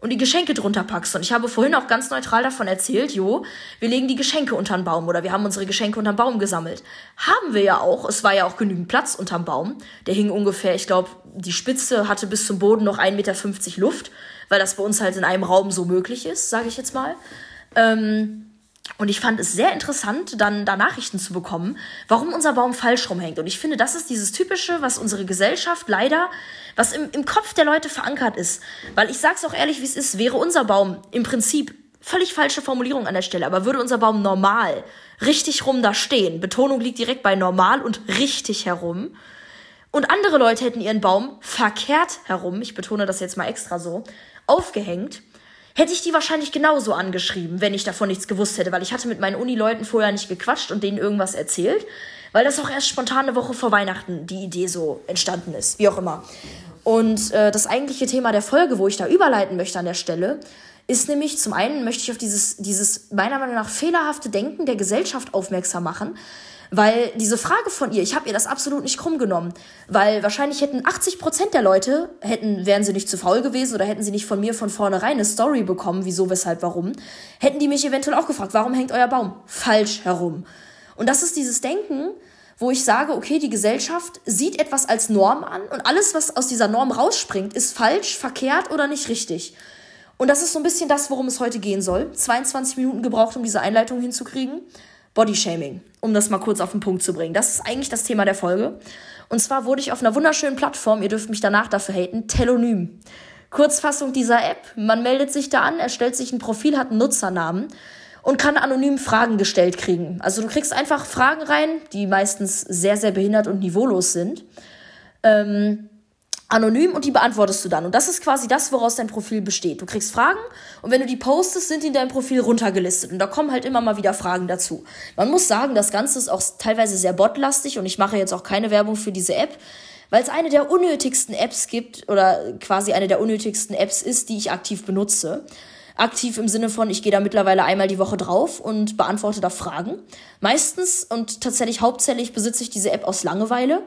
Speaker 1: und die Geschenke drunter packst. Und ich habe vorhin auch ganz neutral davon erzählt, jo, wir legen die Geschenke unter den Baum oder wir haben unsere Geschenke unter den Baum gesammelt. Haben wir ja auch. Es war ja auch genügend Platz unterm Baum. Der hing ungefähr, ich glaube, die Spitze hatte bis zum Boden noch 1,50 Meter Luft, weil das bei uns halt in einem Raum so möglich ist, sage ich jetzt mal. Ähm, und ich fand es sehr interessant, dann da Nachrichten zu bekommen, warum unser Baum falsch rumhängt. Und ich finde, das ist dieses Typische, was unsere Gesellschaft leider, was im, im Kopf der Leute verankert ist. Weil ich sag's auch ehrlich, wie es ist, wäre unser Baum im Prinzip völlig falsche Formulierung an der Stelle, aber würde unser Baum normal richtig rum da stehen, Betonung liegt direkt bei normal und richtig herum, und andere Leute hätten ihren Baum verkehrt herum, ich betone das jetzt mal extra so, aufgehängt, hätte ich die wahrscheinlich genauso angeschrieben, wenn ich davon nichts gewusst hätte, weil ich hatte mit meinen Uni-Leuten vorher nicht gequatscht und denen irgendwas erzählt, weil das auch erst spontan eine Woche vor Weihnachten die Idee so entstanden ist, wie auch immer. Und äh, das eigentliche Thema der Folge, wo ich da überleiten möchte an der Stelle, ist nämlich zum einen möchte ich auf dieses, dieses meiner Meinung nach fehlerhafte Denken der Gesellschaft aufmerksam machen, weil diese Frage von ihr, ich habe ihr das absolut nicht krumm genommen, weil wahrscheinlich hätten 80 Prozent der Leute, hätten, wären sie nicht zu faul gewesen oder hätten sie nicht von mir von vornherein eine Story bekommen, wieso, weshalb, warum, hätten die mich eventuell auch gefragt, warum hängt euer Baum falsch herum? Und das ist dieses Denken, wo ich sage, okay, die Gesellschaft sieht etwas als Norm an und alles, was aus dieser Norm rausspringt, ist falsch, verkehrt oder nicht richtig. Und das ist so ein bisschen das, worum es heute gehen soll. 22 Minuten gebraucht, um diese Einleitung hinzukriegen. Bodyshaming, um das mal kurz auf den Punkt zu bringen. Das ist eigentlich das Thema der Folge. Und zwar wurde ich auf einer wunderschönen Plattform, ihr dürft mich danach dafür haten, Telonym. Kurzfassung dieser App. Man meldet sich da an, erstellt sich ein Profil, hat einen Nutzernamen und kann anonym Fragen gestellt kriegen. Also du kriegst einfach Fragen rein, die meistens sehr, sehr behindert und niveaulos sind. Ähm, anonym und die beantwortest du dann. Und das ist quasi das, woraus dein Profil besteht. Du kriegst Fragen und wenn du die postest, sind die in deinem Profil runtergelistet. Und da kommen halt immer mal wieder Fragen dazu. Man muss sagen, das Ganze ist auch teilweise sehr botlastig und ich mache jetzt auch keine Werbung für diese App, weil es eine der unnötigsten Apps gibt oder quasi eine der unnötigsten Apps ist, die ich aktiv benutze. Aktiv im Sinne von, ich gehe da mittlerweile einmal die Woche drauf und beantworte da Fragen. Meistens und tatsächlich hauptsächlich besitze ich diese App aus Langeweile.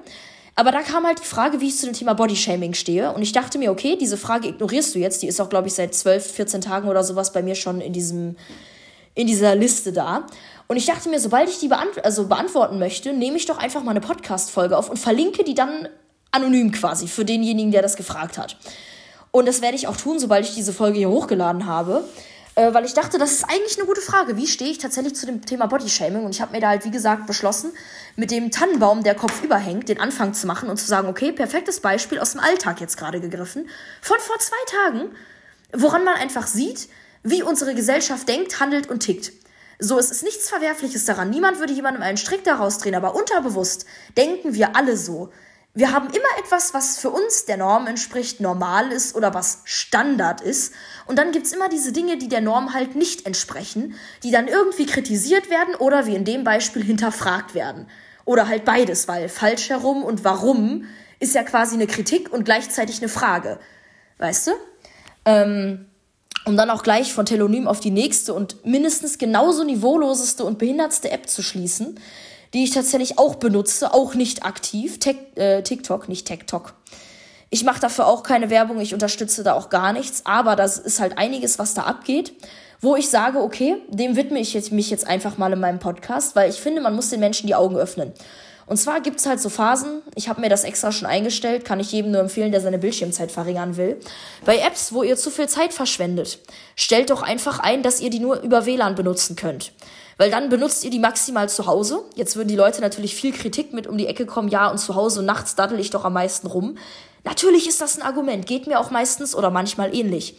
Speaker 1: Aber da kam halt die Frage, wie ich zu dem Thema Bodyshaming stehe. Und ich dachte mir, okay, diese Frage ignorierst du jetzt. Die ist auch, glaube ich, seit 12, 14 Tagen oder sowas bei mir schon in diesem, in dieser Liste da. Und ich dachte mir, sobald ich die beant also beantworten möchte, nehme ich doch einfach mal eine Podcast-Folge auf und verlinke die dann anonym quasi für denjenigen, der das gefragt hat. Und das werde ich auch tun, sobald ich diese Folge hier hochgeladen habe. Äh, weil ich dachte, das ist eigentlich eine gute Frage. Wie stehe ich tatsächlich zu dem Thema Bodyshaming? Und ich habe mir da halt, wie gesagt, beschlossen, mit dem Tannenbaum, der Kopf überhängt, den Anfang zu machen und zu sagen, okay, perfektes Beispiel aus dem Alltag jetzt gerade gegriffen, von vor zwei Tagen, woran man einfach sieht, wie unsere Gesellschaft denkt, handelt und tickt. So, es ist nichts Verwerfliches daran. Niemand würde jemandem einen Strick daraus drehen, aber unterbewusst denken wir alle so. Wir haben immer etwas, was für uns der Norm entspricht, normal ist oder was Standard ist. Und dann gibt's immer diese Dinge, die der Norm halt nicht entsprechen, die dann irgendwie kritisiert werden oder wie in dem Beispiel hinterfragt werden. Oder halt beides, weil falsch herum und warum ist ja quasi eine Kritik und gleichzeitig eine Frage. Weißt du? Ähm, um dann auch gleich von Telonym auf die nächste und mindestens genauso niveauloseste und behindertste App zu schließen die ich tatsächlich auch benutze, auch nicht aktiv. Tech, äh, TikTok, nicht TikTok. Ich mache dafür auch keine Werbung, ich unterstütze da auch gar nichts, aber das ist halt einiges, was da abgeht, wo ich sage, okay, dem widme ich jetzt, mich jetzt einfach mal in meinem Podcast, weil ich finde, man muss den Menschen die Augen öffnen. Und zwar gibt's halt so Phasen, ich habe mir das extra schon eingestellt, kann ich jedem nur empfehlen, der seine Bildschirmzeit verringern will. Bei Apps, wo ihr zu viel Zeit verschwendet, stellt doch einfach ein, dass ihr die nur über WLAN benutzen könnt. Weil dann benutzt ihr die maximal zu Hause. Jetzt würden die Leute natürlich viel Kritik mit um die Ecke kommen. Ja, und zu Hause nachts daddel ich doch am meisten rum. Natürlich ist das ein Argument. Geht mir auch meistens oder manchmal ähnlich.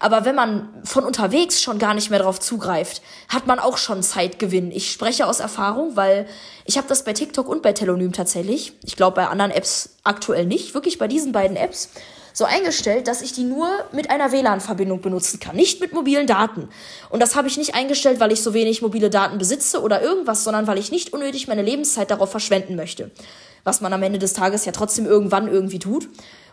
Speaker 1: Aber wenn man von unterwegs schon gar nicht mehr darauf zugreift, hat man auch schon Zeitgewinn. Ich spreche aus Erfahrung, weil ich habe das bei TikTok und bei Telonym tatsächlich. Ich glaube bei anderen Apps aktuell nicht. Wirklich bei diesen beiden Apps so eingestellt, dass ich die nur mit einer WLAN-Verbindung benutzen kann, nicht mit mobilen Daten. Und das habe ich nicht eingestellt, weil ich so wenig mobile Daten besitze oder irgendwas, sondern weil ich nicht unnötig meine Lebenszeit darauf verschwenden möchte. Was man am Ende des Tages ja trotzdem irgendwann irgendwie tut.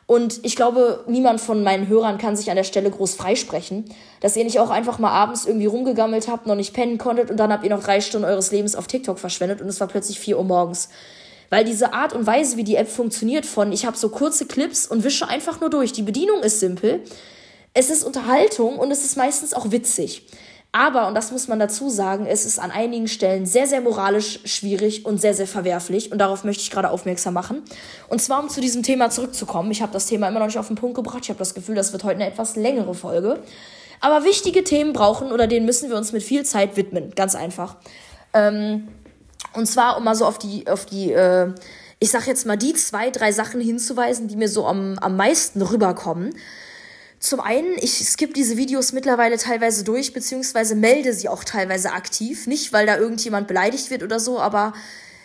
Speaker 1: Und ich glaube, niemand von meinen Hörern kann sich an der Stelle groß freisprechen, dass ihr nicht auch einfach mal abends irgendwie rumgegammelt habt, noch nicht pennen konntet und dann habt ihr noch drei Stunden eures Lebens auf TikTok verschwendet und es war plötzlich vier Uhr morgens. Weil diese Art und Weise, wie die App funktioniert, von ich habe so kurze Clips und wische einfach nur durch. Die Bedienung ist simpel. Es ist Unterhaltung und es ist meistens auch witzig. Aber, und das muss man dazu sagen, es ist an einigen Stellen sehr, sehr moralisch schwierig und sehr, sehr verwerflich. Und darauf möchte ich gerade aufmerksam machen. Und zwar, um zu diesem Thema zurückzukommen. Ich habe das Thema immer noch nicht auf den Punkt gebracht. Ich habe das Gefühl, das wird heute eine etwas längere Folge. Aber wichtige Themen brauchen oder denen müssen wir uns mit viel Zeit widmen. Ganz einfach. Ähm, und zwar, um mal so auf die, auf die, äh, ich sag jetzt mal, die zwei, drei Sachen hinzuweisen, die mir so am, am meisten rüberkommen. Zum einen, ich skippe diese Videos mittlerweile teilweise durch, beziehungsweise melde sie auch teilweise aktiv. Nicht, weil da irgendjemand beleidigt wird oder so, aber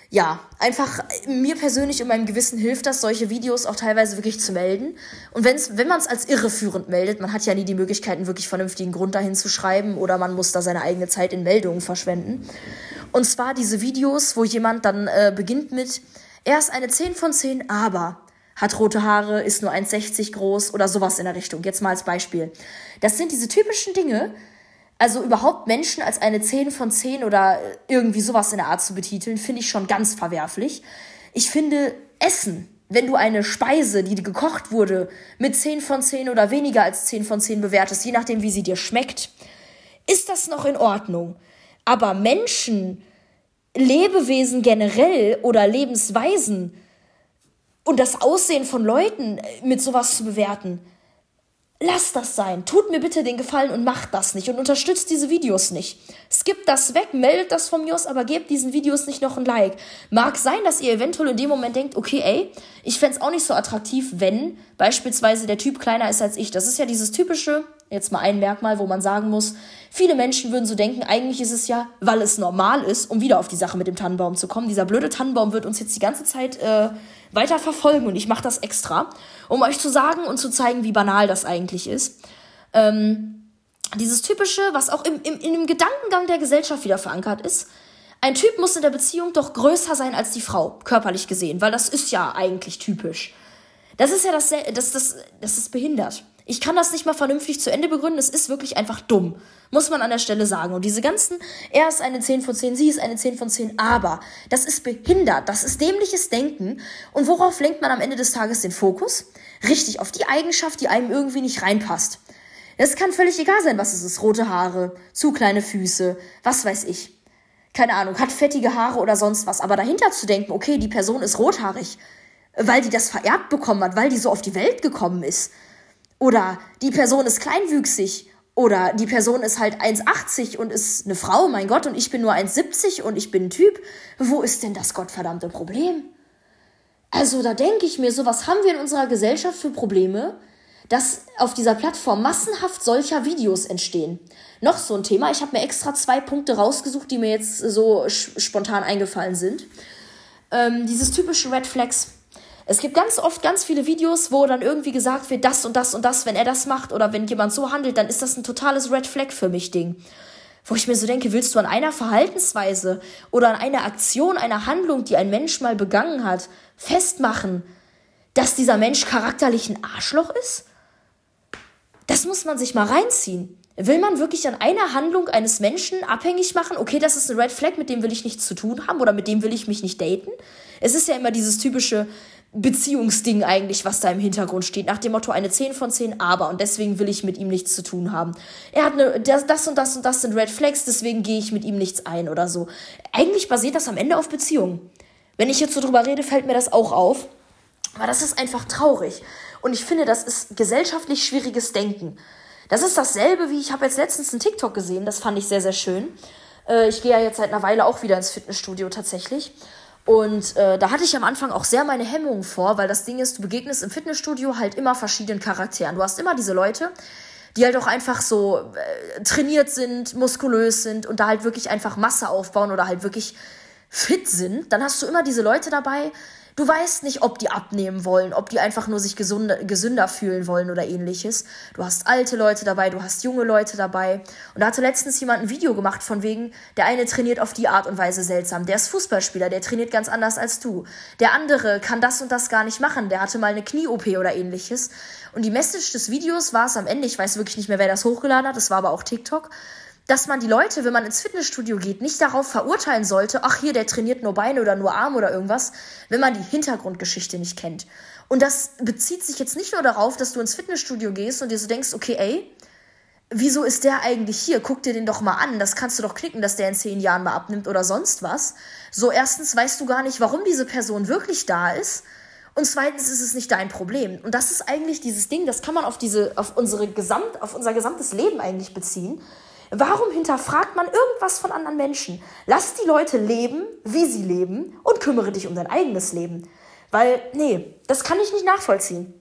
Speaker 1: ja, einfach mir persönlich und meinem Gewissen hilft das, solche Videos auch teilweise wirklich zu melden. Und wenn's, wenn man es als irreführend meldet, man hat ja nie die Möglichkeit, einen wirklich vernünftigen Grund dahin zu schreiben oder man muss da seine eigene Zeit in Meldungen verschwenden. Und zwar diese Videos, wo jemand dann äh, beginnt mit, er ist eine 10 von 10, aber hat rote Haare, ist nur 1,60 groß oder sowas in der Richtung. Jetzt mal als Beispiel. Das sind diese typischen Dinge, also überhaupt Menschen als eine 10 von 10 oder irgendwie sowas in der Art zu betiteln, finde ich schon ganz verwerflich. Ich finde Essen, wenn du eine Speise, die gekocht wurde, mit 10 von 10 oder weniger als 10 von 10 bewertest, je nachdem, wie sie dir schmeckt, ist das noch in Ordnung. Aber Menschen, Lebewesen generell oder Lebensweisen und das Aussehen von Leuten mit sowas zu bewerten, Lasst das sein. Tut mir bitte den Gefallen und macht das nicht und unterstützt diese Videos nicht. Skippt das weg, meldet das von mir aus, aber gebt diesen Videos nicht noch ein Like. Mag sein, dass ihr eventuell in dem Moment denkt, okay, ey, ich fände auch nicht so attraktiv, wenn beispielsweise der Typ kleiner ist als ich. Das ist ja dieses typische, jetzt mal ein Merkmal, wo man sagen muss, viele Menschen würden so denken, eigentlich ist es ja, weil es normal ist, um wieder auf die Sache mit dem Tannenbaum zu kommen. Dieser blöde Tannenbaum wird uns jetzt die ganze Zeit äh, weiter verfolgen und ich mache das extra, um euch zu sagen und zu zeigen, wie banal das eigentlich ist. Ähm, dieses typische, was auch im, im, in dem Gedankengang der Gesellschaft wieder verankert ist, ein Typ muss in der Beziehung doch größer sein als die Frau, körperlich gesehen, weil das ist ja eigentlich typisch. Das ist ja das, das, das, das ist behindert. Ich kann das nicht mal vernünftig zu Ende begründen. Es ist wirklich einfach dumm. Muss man an der Stelle sagen. Und diese ganzen, er ist eine 10 von 10, sie ist eine 10 von 10, aber das ist behindert. Das ist dämliches Denken. Und worauf lenkt man am Ende des Tages den Fokus? Richtig, auf die Eigenschaft, die einem irgendwie nicht reinpasst. Es kann völlig egal sein, was es ist. Rote Haare, zu kleine Füße, was weiß ich. Keine Ahnung, hat fettige Haare oder sonst was. Aber dahinter zu denken, okay, die Person ist rothaarig, weil die das vererbt bekommen hat, weil die so auf die Welt gekommen ist oder die Person ist kleinwüchsig. Oder die Person ist halt 1,80 und ist eine Frau, mein Gott, und ich bin nur 1,70 und ich bin ein Typ. Wo ist denn das gottverdammte Problem? Also da denke ich mir so, was haben wir in unserer Gesellschaft für Probleme, dass auf dieser Plattform massenhaft solcher Videos entstehen. Noch so ein Thema, ich habe mir extra zwei Punkte rausgesucht, die mir jetzt so spontan eingefallen sind. Ähm, dieses typische Red Flags Es gibt ganz oft ganz viele Videos, wo dann irgendwie gesagt wird, das und das und das, wenn er das macht oder wenn jemand so handelt, dann ist das ein totales Red Flag für mich Ding. Wo ich mir so denke, willst du an einer Verhaltensweise oder an einer Aktion, einer Handlung, die ein Mensch mal begangen hat, festmachen, dass dieser Mensch charakterlich ein Arschloch ist? Das muss man sich mal reinziehen. Will man wirklich an einer Handlung eines Menschen abhängig machen, okay, das ist ein Red Flag, mit dem will ich nichts zu tun haben oder mit dem will ich mich nicht daten? Es ist ja immer dieses typische Beziehungsding eigentlich, was da im Hintergrund steht, nach dem Motto eine 10 von 10, aber und deswegen will ich mit ihm nichts zu tun haben. Er hat eine, das, das und das und das sind Red Flags, deswegen gehe ich mit ihm nichts ein oder so. Eigentlich basiert das am Ende auf Beziehungen. Wenn ich jetzt so drüber rede, fällt mir das auch auf. Aber das ist einfach traurig. Und ich finde, das ist gesellschaftlich schwieriges Denken. Das ist dasselbe, wie ich habe jetzt letztens einen TikTok gesehen, das fand ich sehr, sehr schön. Äh, ich gehe ja jetzt seit einer Weile auch wieder ins Fitnessstudio tatsächlich. Und äh, da hatte ich am Anfang auch sehr meine Hemmungen vor, weil das Ding ist, du begegnest im Fitnessstudio halt immer verschiedenen Charakteren. Du hast immer diese Leute, die halt auch einfach so äh, trainiert sind, muskulös sind und da halt wirklich einfach Masse aufbauen oder halt wirklich fit sind. Dann hast du immer diese Leute dabei, Du weißt nicht, ob die abnehmen wollen, ob die einfach nur sich gesunder, gesünder fühlen wollen oder ähnliches. Du hast alte Leute dabei, du hast junge Leute dabei. Und da hatte letztens jemand ein Video gemacht von wegen, der eine trainiert auf die Art und Weise seltsam. Der ist Fußballspieler, der trainiert ganz anders als du. Der andere kann das und das gar nicht machen, der hatte mal eine Knie-OP oder ähnliches. Und die Message des Videos war es am Ende, ich weiß wirklich nicht mehr, wer das hochgeladen hat, das war aber auch TikTok dass man die Leute, wenn man ins Fitnessstudio geht, nicht darauf verurteilen sollte, ach hier, der trainiert nur Beine oder nur Arme oder irgendwas, wenn man die Hintergrundgeschichte nicht kennt. Und das bezieht sich jetzt nicht nur darauf, dass du ins Fitnessstudio gehst und dir so denkst, okay, ey, wieso ist der eigentlich hier? Guck dir den doch mal an. Das kannst du doch knicken, dass der in zehn Jahren mal abnimmt oder sonst was. So, erstens weißt du gar nicht, warum diese Person wirklich da ist. Und zweitens ist es nicht dein Problem. Und das ist eigentlich dieses Ding, das kann man auf diese, auf unsere Gesamt, auf unser gesamtes Leben eigentlich beziehen. Warum hinterfragt man irgendwas von anderen Menschen? Lass die Leute leben, wie sie leben und kümmere dich um dein eigenes Leben. Weil, nee, das kann ich nicht nachvollziehen.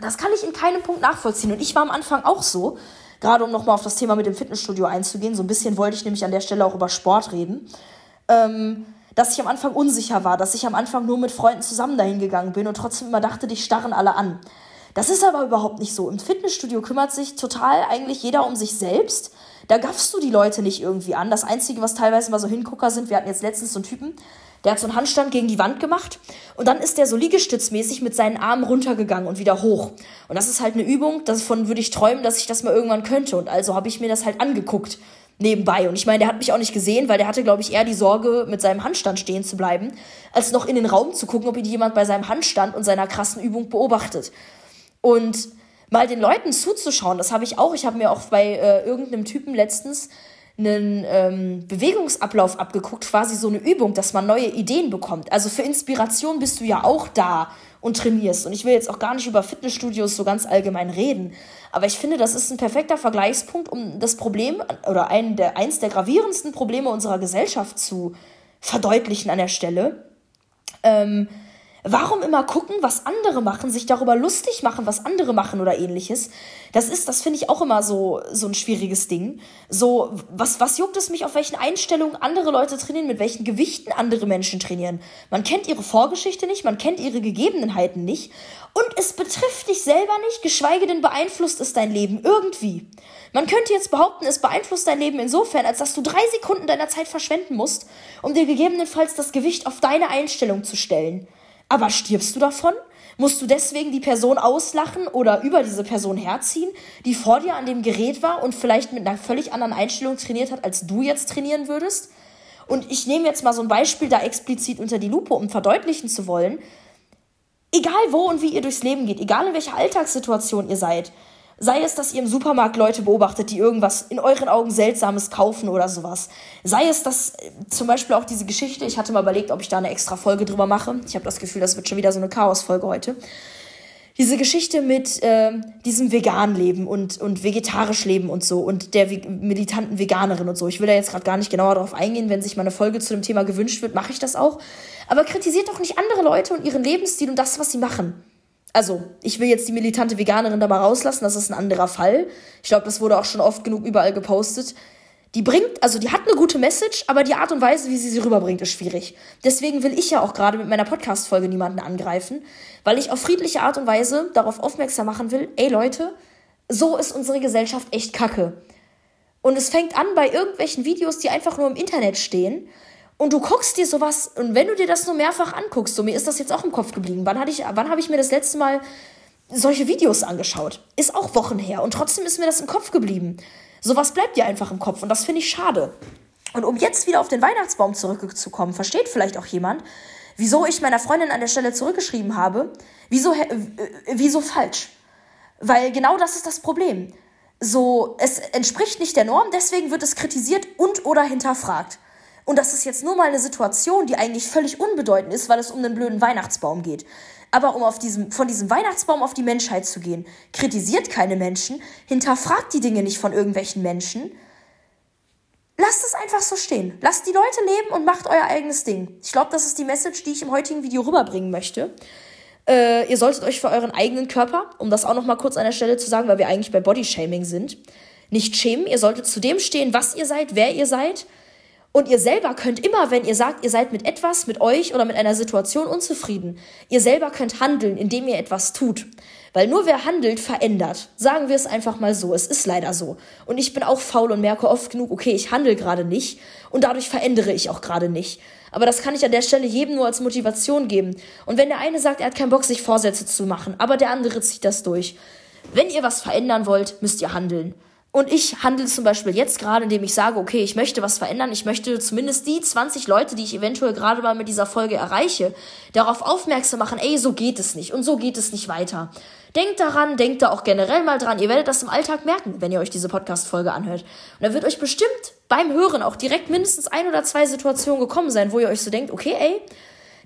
Speaker 1: Das kann ich in keinem Punkt nachvollziehen. Und ich war am Anfang auch so, gerade um nochmal auf das Thema mit dem Fitnessstudio einzugehen, so ein bisschen wollte ich nämlich an der Stelle auch über Sport reden, ähm, dass ich am Anfang unsicher war, dass ich am Anfang nur mit Freunden zusammen dahin gegangen bin und trotzdem immer dachte, dich starren alle an. Das ist aber überhaupt nicht so. Im Fitnessstudio kümmert sich total eigentlich jeder um sich selbst. Da gaffst du die Leute nicht irgendwie an. Das Einzige, was teilweise mal so Hingucker sind, wir hatten jetzt letztens so einen Typen, der hat so einen Handstand gegen die Wand gemacht und dann ist der so liegestützmäßig mit seinen Armen runtergegangen und wieder hoch. Und das ist halt eine Übung, davon würde ich träumen, dass ich das mal irgendwann könnte. Und also habe ich mir das halt angeguckt nebenbei. Und ich meine, der hat mich auch nicht gesehen, weil der hatte, glaube ich, eher die Sorge, mit seinem Handstand stehen zu bleiben, als noch in den Raum zu gucken, ob ihn jemand bei seinem Handstand und seiner krassen Übung beobachtet. Und mal den Leuten zuzuschauen, das habe ich auch. Ich habe mir auch bei äh, irgendeinem Typen letztens einen ähm, Bewegungsablauf abgeguckt, quasi so eine Übung, dass man neue Ideen bekommt. Also für Inspiration bist du ja auch da und trainierst. Und ich will jetzt auch gar nicht über Fitnessstudios so ganz allgemein reden. Aber ich finde, das ist ein perfekter Vergleichspunkt, um das Problem oder ein der, eins der gravierendsten Probleme unserer Gesellschaft zu verdeutlichen an der Stelle. Ähm, Warum immer gucken, was andere machen, sich darüber lustig machen, was andere machen oder ähnliches? Das ist, das finde ich auch immer so, so ein schwieriges Ding. So, was, was juckt es mich, auf welchen Einstellungen andere Leute trainieren, mit welchen Gewichten andere Menschen trainieren? Man kennt ihre Vorgeschichte nicht, man kennt ihre Gegebenheiten nicht und es betrifft dich selber nicht, geschweige denn beeinflusst es dein Leben irgendwie. Man könnte jetzt behaupten, es beeinflusst dein Leben insofern, als dass du drei Sekunden deiner Zeit verschwenden musst, um dir gegebenenfalls das Gewicht auf deine Einstellung zu stellen. Aber stirbst du davon? Musst du deswegen die Person auslachen oder über diese Person herziehen, die vor dir an dem Gerät war und vielleicht mit einer völlig anderen Einstellung trainiert hat, als du jetzt trainieren würdest? Und ich nehme jetzt mal so ein Beispiel da explizit unter die Lupe, um verdeutlichen zu wollen, egal wo und wie ihr durchs Leben geht, egal in welcher Alltagssituation ihr seid, Sei es, dass ihr im Supermarkt Leute beobachtet, die irgendwas in euren Augen Seltsames kaufen oder sowas. Sei es, dass äh, zum Beispiel auch diese Geschichte, ich hatte mal überlegt, ob ich da eine extra Folge drüber mache. Ich habe das Gefühl, das wird schon wieder so eine Chaos-Folge heute. Diese Geschichte mit äh, diesem vegan Leben und, und vegetarisch Leben und so und der militanten Veganerin und so. Ich will da jetzt gerade gar nicht genauer darauf eingehen. Wenn sich mal eine Folge zu dem Thema gewünscht wird, mache ich das auch. Aber kritisiert doch nicht andere Leute und ihren Lebensstil und das, was sie machen also, ich will jetzt die militante Veganerin da mal rauslassen, das ist ein anderer Fall. Ich glaube, das wurde auch schon oft genug überall gepostet. Die bringt, also die hat eine gute Message, aber die Art und Weise, wie sie sie rüberbringt, ist schwierig. Deswegen will ich ja auch gerade mit meiner Podcast-Folge niemanden angreifen, weil ich auf friedliche Art und Weise darauf aufmerksam machen will, ey Leute, so ist unsere Gesellschaft echt kacke. Und es fängt an bei irgendwelchen Videos, die einfach nur im Internet stehen. Und du guckst dir sowas, und wenn du dir das nur mehrfach anguckst, so mir ist das jetzt auch im Kopf geblieben. Wann, wann habe ich mir das letzte Mal solche Videos angeschaut? Ist auch Wochen her. Und trotzdem ist mir das im Kopf geblieben. Sowas bleibt dir einfach im Kopf. Und das finde ich schade. Und um jetzt wieder auf den Weihnachtsbaum zurückzukommen, versteht vielleicht auch jemand, wieso ich meiner Freundin an der Stelle zurückgeschrieben habe, wieso, wieso falsch. Weil genau das ist das Problem. So, es entspricht nicht der Norm, deswegen wird es kritisiert und oder hinterfragt. Und das ist jetzt nur mal eine Situation, die eigentlich völlig unbedeutend ist, weil es um den blöden Weihnachtsbaum geht. Aber um auf diesem, von diesem Weihnachtsbaum auf die Menschheit zu gehen, kritisiert keine Menschen, hinterfragt die Dinge nicht von irgendwelchen Menschen. Lasst es einfach so stehen. Lasst die Leute leben und macht euer eigenes Ding. Ich glaube, das ist die Message, die ich im heutigen Video rüberbringen möchte. Äh, ihr solltet euch für euren eigenen Körper, um das auch noch mal kurz an der Stelle zu sagen, weil wir eigentlich bei Bodyshaming sind, nicht schämen. Ihr solltet zu dem stehen, was ihr seid, wer ihr seid. Und ihr selber könnt immer, wenn ihr sagt, ihr seid mit etwas, mit euch oder mit einer Situation unzufrieden, ihr selber könnt handeln, indem ihr etwas tut. Weil nur wer handelt, verändert. Sagen wir es einfach mal so. Es ist leider so. Und ich bin auch faul und merke oft genug, okay, ich handle gerade nicht. Und dadurch verändere ich auch gerade nicht. Aber das kann ich an der Stelle jedem nur als Motivation geben. Und wenn der eine sagt, er hat keinen Bock, sich Vorsätze zu machen, aber der andere zieht das durch. Wenn ihr was verändern wollt, müsst ihr handeln. Und ich handle zum Beispiel jetzt gerade, indem ich sage, okay, ich möchte was verändern. Ich möchte zumindest die 20 Leute, die ich eventuell gerade mal mit dieser Folge erreiche, darauf aufmerksam machen, ey, so geht es nicht und so geht es nicht weiter. Denkt daran, denkt da auch generell mal dran. Ihr werdet das im Alltag merken, wenn ihr euch diese Podcast-Folge anhört. Und da wird euch bestimmt beim Hören auch direkt mindestens ein oder zwei Situationen gekommen sein, wo ihr euch so denkt, okay, ey,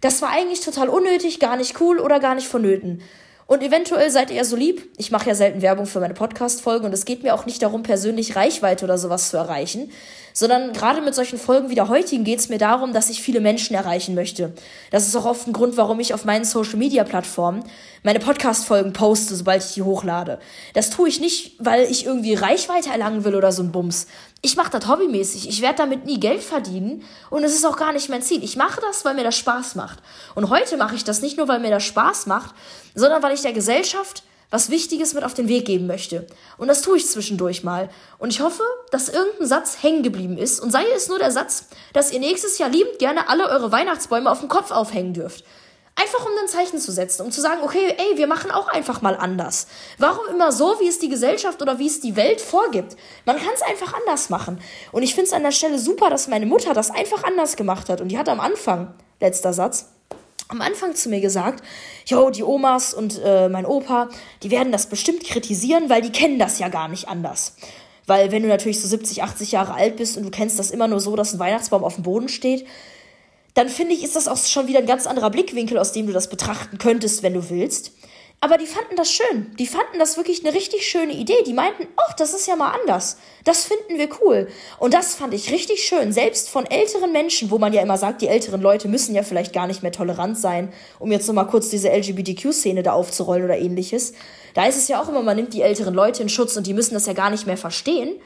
Speaker 1: das war eigentlich total unnötig, gar nicht cool oder gar nicht vonnöten. Und eventuell seid ihr so lieb. Ich mache ja selten Werbung für meine Podcast-Folgen und es geht mir auch nicht darum, persönlich Reichweite oder sowas zu erreichen, sondern gerade mit solchen Folgen wie der heutigen geht es mir darum, dass ich viele Menschen erreichen möchte. Das ist auch oft ein Grund, warum ich auf meinen Social-Media-Plattformen meine Podcast-Folgen poste, sobald ich die hochlade. Das tue ich nicht, weil ich irgendwie Reichweite erlangen will oder so ein Bums. Ich mache das hobbymäßig. Ich werde damit nie Geld verdienen und es ist auch gar nicht mein Ziel. Ich mache das, weil mir das Spaß macht. Und heute mache ich das nicht nur, weil mir das Spaß macht, sondern weil ich der Gesellschaft was Wichtiges mit auf den Weg geben möchte. Und das tue ich zwischendurch mal. Und ich hoffe, dass irgendein Satz hängen geblieben ist. Und sei es nur der Satz, dass ihr nächstes Jahr liebend gerne alle eure Weihnachtsbäume auf dem Kopf aufhängen dürft. Einfach um ein Zeichen zu setzen, um zu sagen, okay, ey, wir machen auch einfach mal anders. Warum immer so, wie es die Gesellschaft oder wie es die Welt vorgibt? Man kann es einfach anders machen. Und ich finde es an der Stelle super, dass meine Mutter das einfach anders gemacht hat. Und die hat am Anfang, letzter Satz, am Anfang zu mir gesagt, jo, die Omas und äh, mein Opa, die werden das bestimmt kritisieren, weil die kennen das ja gar nicht anders. Weil wenn du natürlich so 70, 80 Jahre alt bist und du kennst das immer nur so, dass ein Weihnachtsbaum auf dem Boden steht, dann finde ich, ist das auch schon wieder ein ganz anderer Blickwinkel, aus dem du das betrachten könntest, wenn du willst. Aber die fanden das schön. Die fanden das wirklich eine richtig schöne Idee. Die meinten, ach, das ist ja mal anders. Das finden wir cool. Und das fand ich richtig schön. Selbst von älteren Menschen, wo man ja immer sagt, die älteren Leute müssen ja vielleicht gar nicht mehr tolerant sein, um jetzt nochmal kurz diese LGBTQ-Szene da aufzurollen oder ähnliches. Da ist es ja auch immer, man nimmt die älteren Leute in Schutz und die müssen das ja gar nicht mehr verstehen.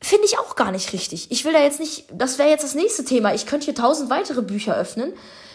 Speaker 1: Finde ich auch gar nicht richtig. Ich will da jetzt nicht, das wäre jetzt das nächste Thema. Ich könnte hier tausend weitere Bücher öffnen.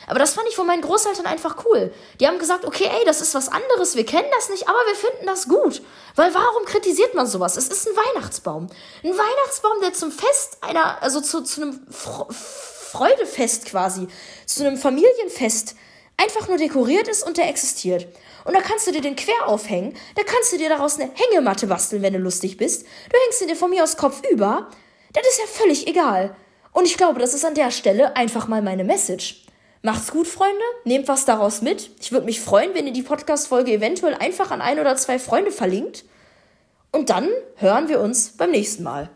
Speaker 1: Aber das fand ich von meinen Großeltern einfach cool. Die haben gesagt, okay, ey, das ist was anderes, wir kennen das nicht, aber wir finden das gut. Weil warum kritisiert man sowas? Es ist ein Weihnachtsbaum. Ein Weihnachtsbaum, der zum Fest einer, also zu, zu einem Freudefest quasi, zu einem Familienfest einfach nur dekoriert ist und der existiert. Und da kannst du dir den quer aufhängen, da kannst du dir daraus eine Hängematte basteln, wenn du lustig bist. Du hängst ihn dir von mir aus Kopf über. Das ist ja völlig egal. Und ich glaube, das ist an der Stelle einfach mal meine Message. Macht's gut, Freunde. Nehmt was daraus mit. Ich würde mich freuen, wenn ihr die Podcast-Folge eventuell einfach an ein oder zwei Freunde verlinkt. Und dann hören wir uns beim nächsten Mal.